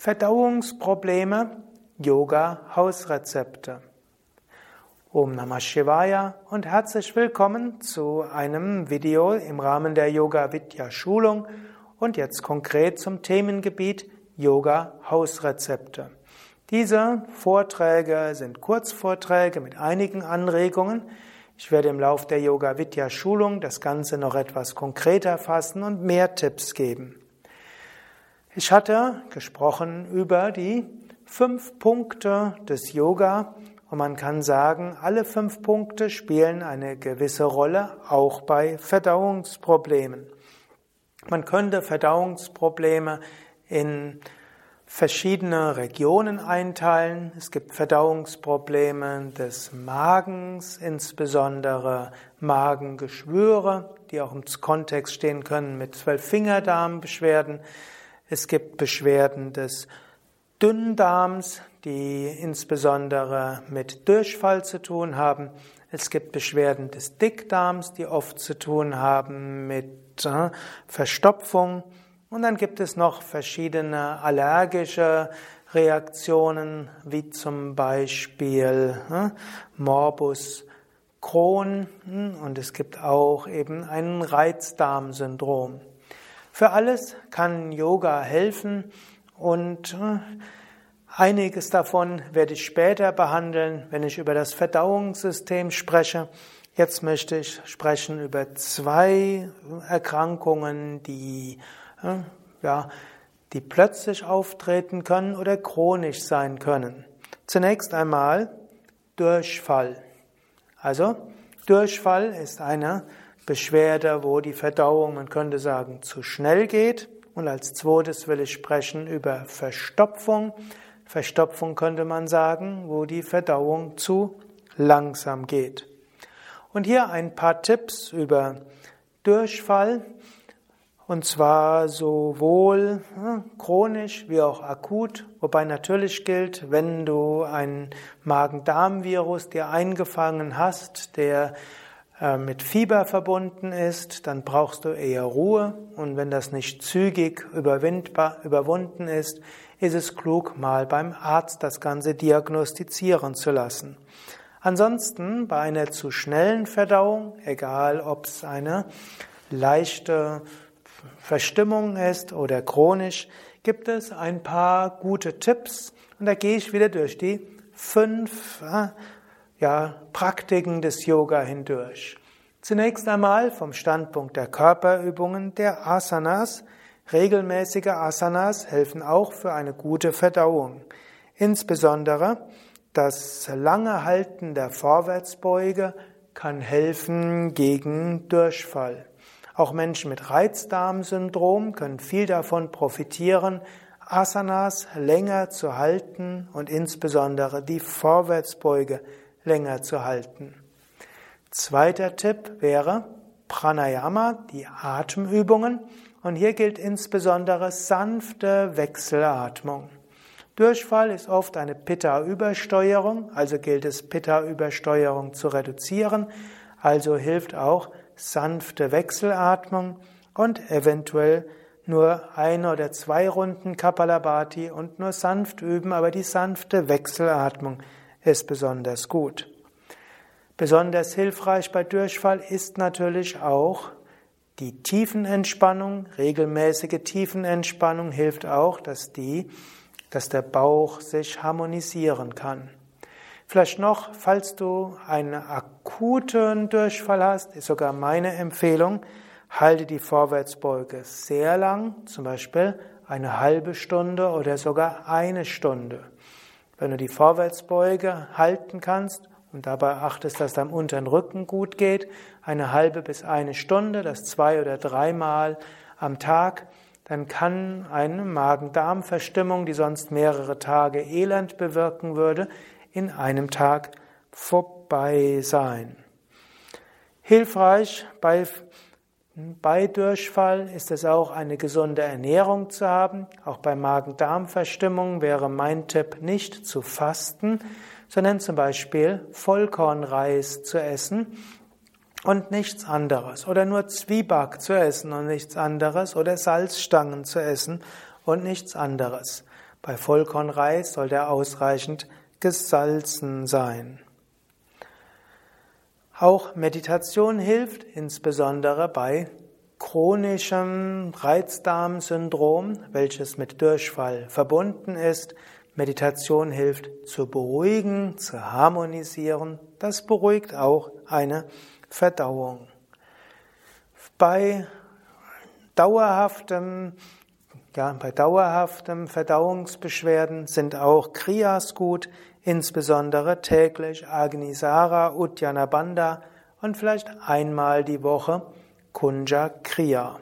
Verdauungsprobleme, Yoga, Hausrezepte. Om Namah Shivaya und herzlich willkommen zu einem Video im Rahmen der Yoga Vidya Schulung und jetzt konkret zum Themengebiet Yoga Hausrezepte. Diese Vorträge sind Kurzvorträge mit einigen Anregungen. Ich werde im Lauf der Yoga Vidya Schulung das Ganze noch etwas konkreter fassen und mehr Tipps geben. Ich hatte gesprochen über die fünf Punkte des Yoga und man kann sagen, alle fünf Punkte spielen eine gewisse Rolle, auch bei Verdauungsproblemen. Man könnte Verdauungsprobleme in verschiedene Regionen einteilen. Es gibt Verdauungsprobleme des Magens, insbesondere Magengeschwüre, die auch im Kontext stehen können mit Zwölffingerdarmbeschwerden. Es gibt Beschwerden des Dünndarms, die insbesondere mit Durchfall zu tun haben. Es gibt Beschwerden des Dickdarms, die oft zu tun haben mit äh, Verstopfung. Und dann gibt es noch verschiedene allergische Reaktionen, wie zum Beispiel äh, Morbus Crohn. Und es gibt auch eben ein Reizdarmsyndrom. Für alles kann Yoga helfen und äh, einiges davon werde ich später behandeln, wenn ich über das Verdauungssystem spreche. Jetzt möchte ich sprechen über zwei Erkrankungen, die, äh, ja, die plötzlich auftreten können oder chronisch sein können. Zunächst einmal Durchfall. Also Durchfall ist eine Beschwerde, wo die Verdauung, man könnte sagen, zu schnell geht. Und als zweites will ich sprechen über Verstopfung. Verstopfung könnte man sagen, wo die Verdauung zu langsam geht. Und hier ein paar Tipps über Durchfall. Und zwar sowohl hm, chronisch wie auch akut, wobei natürlich gilt, wenn du ein Magen-Darm-Virus dir eingefangen hast, der mit Fieber verbunden ist, dann brauchst du eher Ruhe. Und wenn das nicht zügig überwunden ist, ist es klug, mal beim Arzt das Ganze diagnostizieren zu lassen. Ansonsten bei einer zu schnellen Verdauung, egal ob es eine leichte Verstimmung ist oder chronisch, gibt es ein paar gute Tipps. Und da gehe ich wieder durch die fünf äh, ja, Praktiken des Yoga hindurch. Zunächst einmal vom Standpunkt der Körperübungen der Asanas. Regelmäßige Asanas helfen auch für eine gute Verdauung. Insbesondere das lange Halten der Vorwärtsbeuge kann helfen gegen Durchfall. Auch Menschen mit Reizdarmsyndrom können viel davon profitieren, Asanas länger zu halten und insbesondere die Vorwärtsbeuge länger zu halten. Zweiter Tipp wäre Pranayama, die Atemübungen. Und hier gilt insbesondere sanfte Wechselatmung. Durchfall ist oft eine Pitta-Übersteuerung, also gilt es, Pitta-Übersteuerung zu reduzieren. Also hilft auch sanfte Wechselatmung und eventuell nur eine oder zwei Runden Kapalabhati und nur sanft üben, aber die sanfte Wechselatmung ist besonders gut. Besonders hilfreich bei Durchfall ist natürlich auch die Tiefenentspannung. Regelmäßige Tiefenentspannung hilft auch, dass die, dass der Bauch sich harmonisieren kann. Vielleicht noch, falls du einen akuten Durchfall hast, ist sogar meine Empfehlung, halte die Vorwärtsbeuge sehr lang, zum Beispiel eine halbe Stunde oder sogar eine Stunde. Wenn du die Vorwärtsbeuge halten kannst und dabei achtest, dass deinem unteren Rücken gut geht, eine halbe bis eine Stunde, das zwei oder dreimal am Tag, dann kann eine Magen-Darm-Verstimmung, die sonst mehrere Tage Elend bewirken würde, in einem Tag vorbei sein. Hilfreich bei bei Durchfall ist es auch eine gesunde Ernährung zu haben. Auch bei Magen-Darm-Verstimmung wäre mein Tipp nicht zu fasten, sondern zum Beispiel Vollkornreis zu essen und nichts anderes. Oder nur Zwieback zu essen und nichts anderes. Oder Salzstangen zu essen und nichts anderes. Bei Vollkornreis soll der ausreichend gesalzen sein. Auch Meditation hilft, insbesondere bei chronischem Reizdarmsyndrom, welches mit Durchfall verbunden ist. Meditation hilft zu beruhigen, zu harmonisieren. Das beruhigt auch eine Verdauung. Bei dauerhaftem ja, bei dauerhaftem Verdauungsbeschwerden sind auch Kriyas gut, insbesondere täglich Agnisara, Uddiyana Bandha und vielleicht einmal die Woche Kunja Kriya.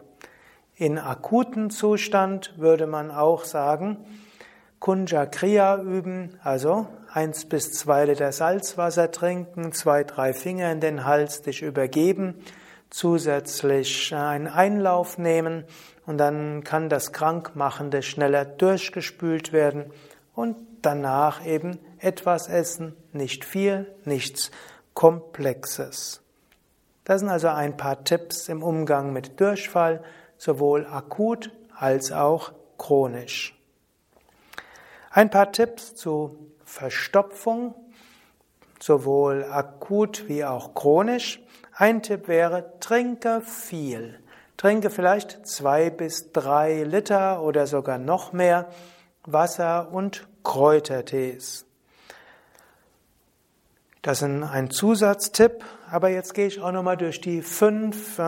In akuten Zustand würde man auch sagen, Kunja Kriya üben, also eins bis zwei Liter Salzwasser trinken, zwei, drei Finger in den Hals, dich übergeben, zusätzlich einen Einlauf nehmen und dann kann das Krankmachende schneller durchgespült werden und danach eben etwas essen, nicht viel, nichts Komplexes. Das sind also ein paar Tipps im Umgang mit Durchfall, sowohl akut als auch chronisch. Ein paar Tipps zu Verstopfung, sowohl akut wie auch chronisch. Ein Tipp wäre, trinke viel. Trinke vielleicht zwei bis drei Liter oder sogar noch mehr Wasser und Kräutertees. Das ist ein Zusatztipp, aber jetzt gehe ich auch nochmal durch die fünf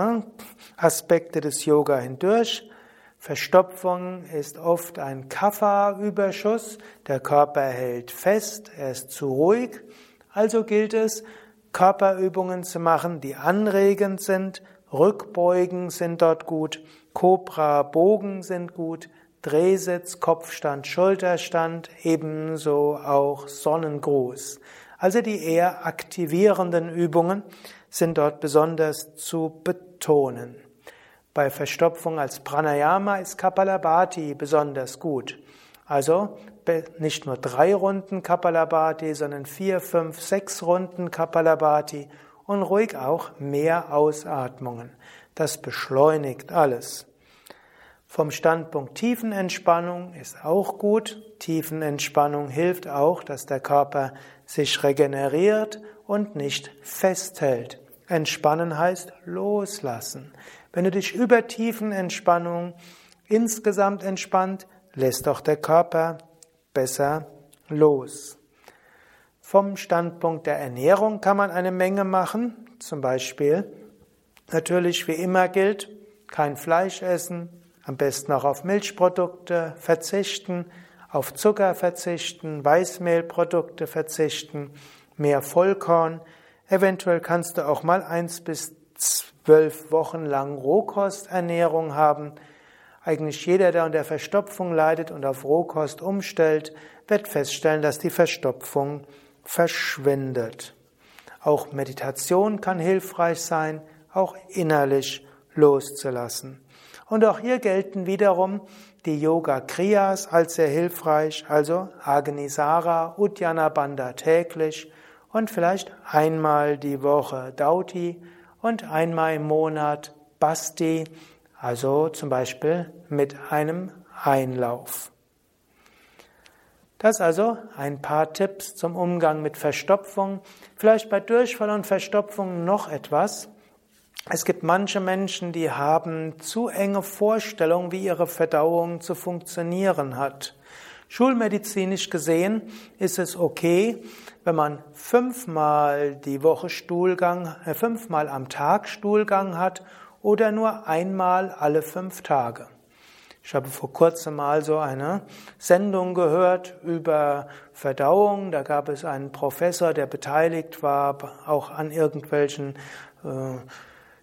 Aspekte des Yoga hindurch. Verstopfung ist oft ein Kapha-Überschuss. Der Körper hält fest, er ist zu ruhig. Also gilt es, Körperübungen zu machen, die anregend sind, Rückbeugen sind dort gut, Cobra Bogen sind gut, Drehsitz, Kopfstand, Schulterstand, ebenso auch Sonnengruß. Also die eher aktivierenden Übungen sind dort besonders zu betonen. Bei Verstopfung als Pranayama ist Kapalabhati besonders gut. Also nicht nur drei Runden Kapalabhati, sondern vier, fünf, sechs Runden Kapalabhati und ruhig auch mehr Ausatmungen. Das beschleunigt alles. Vom Standpunkt Tiefenentspannung ist auch gut. Tiefenentspannung hilft auch, dass der Körper sich regeneriert und nicht festhält. Entspannen heißt loslassen. Wenn du dich über Tiefenentspannung insgesamt entspannt, lässt doch der Körper besser los. Vom Standpunkt der Ernährung kann man eine Menge machen. Zum Beispiel, natürlich wie immer gilt, kein Fleisch essen, am besten auch auf Milchprodukte verzichten, auf Zucker verzichten, Weißmehlprodukte verzichten, mehr Vollkorn. Eventuell kannst du auch mal eins bis zwölf Wochen lang Rohkosternährung haben. Eigentlich jeder, der unter Verstopfung leidet und auf Rohkost umstellt, wird feststellen, dass die Verstopfung verschwindet. Auch Meditation kann hilfreich sein, auch innerlich loszulassen. Und auch hier gelten wiederum die Yoga Kriyas als sehr hilfreich, also Agnisara, Uddiyana Bandha täglich und vielleicht einmal die Woche Dauti und einmal im Monat Basti, also zum Beispiel mit einem Einlauf. Das also ein paar Tipps zum Umgang mit Verstopfung. Vielleicht bei Durchfall und Verstopfung noch etwas. Es gibt manche Menschen, die haben zu enge Vorstellungen, wie ihre Verdauung zu funktionieren hat. Schulmedizinisch gesehen ist es okay, wenn man fünfmal die Woche Stuhlgang, äh, fünfmal am Tag Stuhlgang hat oder nur einmal alle fünf Tage. Ich habe vor kurzem mal so eine Sendung gehört über Verdauung. Da gab es einen Professor, der beteiligt war, auch an irgendwelchen äh,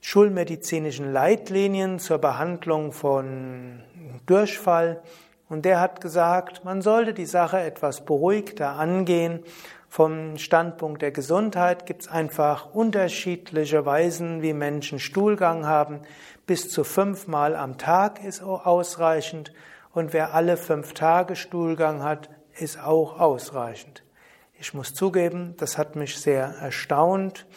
schulmedizinischen Leitlinien zur Behandlung von Durchfall. Und der hat gesagt, man sollte die Sache etwas beruhigter angehen. Vom Standpunkt der Gesundheit gibt es einfach unterschiedliche Weisen, wie Menschen Stuhlgang haben. Bis zu fünfmal am Tag ist ausreichend und wer alle fünf Tage Stuhlgang hat, ist auch ausreichend. Ich muss zugeben, das hat mich sehr erstaunt.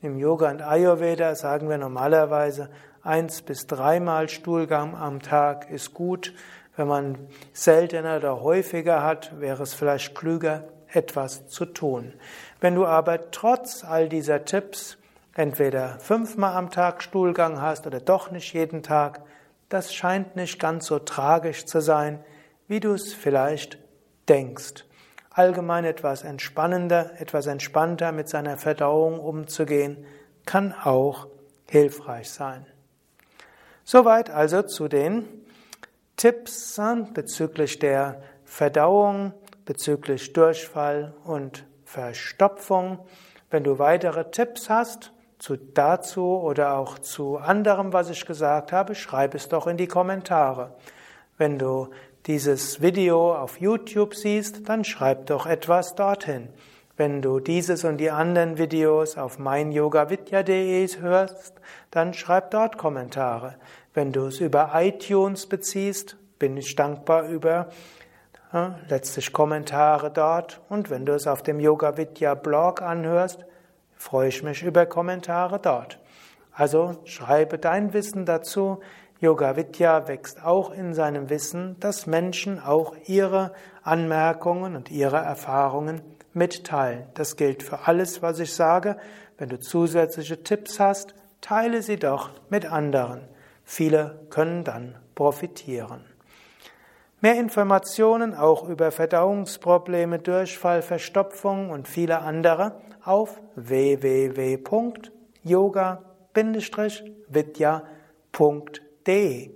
Im Yoga und Ayurveda sagen wir normalerweise eins bis dreimal Stuhlgang am Tag ist gut. Wenn man seltener oder häufiger hat, wäre es vielleicht klüger, etwas zu tun. Wenn du aber trotz all dieser Tipps entweder fünfmal am Tag Stuhlgang hast oder doch nicht jeden Tag, das scheint nicht ganz so tragisch zu sein, wie du es vielleicht denkst. Allgemein etwas entspannender, etwas entspannter mit seiner Verdauung umzugehen, kann auch hilfreich sein. Soweit also zu den Tipps bezüglich der Verdauung, bezüglich Durchfall und Verstopfung. Wenn du weitere Tipps hast zu dazu oder auch zu anderem, was ich gesagt habe, schreib es doch in die Kommentare. Wenn du dieses Video auf YouTube siehst, dann schreib doch etwas dorthin. Wenn du dieses und die anderen Videos auf meinyogavidya.de hörst, dann schreib dort Kommentare. Wenn du es über iTunes beziehst, bin ich dankbar über ja, letztlich Kommentare dort. Und wenn du es auf dem Yoga Vidya Blog anhörst, freue ich mich über Kommentare dort. Also schreibe dein Wissen dazu. Yoga Vidya wächst auch in seinem Wissen, dass Menschen auch ihre Anmerkungen und ihre Erfahrungen mitteilen. Das gilt für alles, was ich sage. Wenn du zusätzliche Tipps hast, teile sie doch mit anderen. Viele können dann profitieren. Mehr Informationen auch über Verdauungsprobleme, Durchfall, Verstopfung und viele andere auf www.yoga-vidya.de.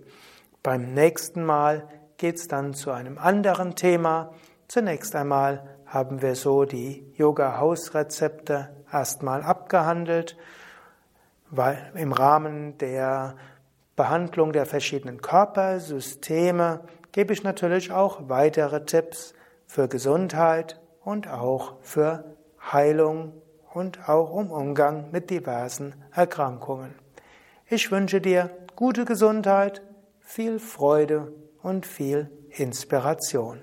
Beim nächsten Mal geht es dann zu einem anderen Thema. Zunächst einmal haben wir so die Yoga-Hausrezepte erstmal abgehandelt, weil im Rahmen der Behandlung der verschiedenen Körpersysteme gebe ich natürlich auch weitere Tipps für Gesundheit und auch für Heilung und auch um Umgang mit diversen Erkrankungen. Ich wünsche dir gute Gesundheit, viel Freude und viel Inspiration.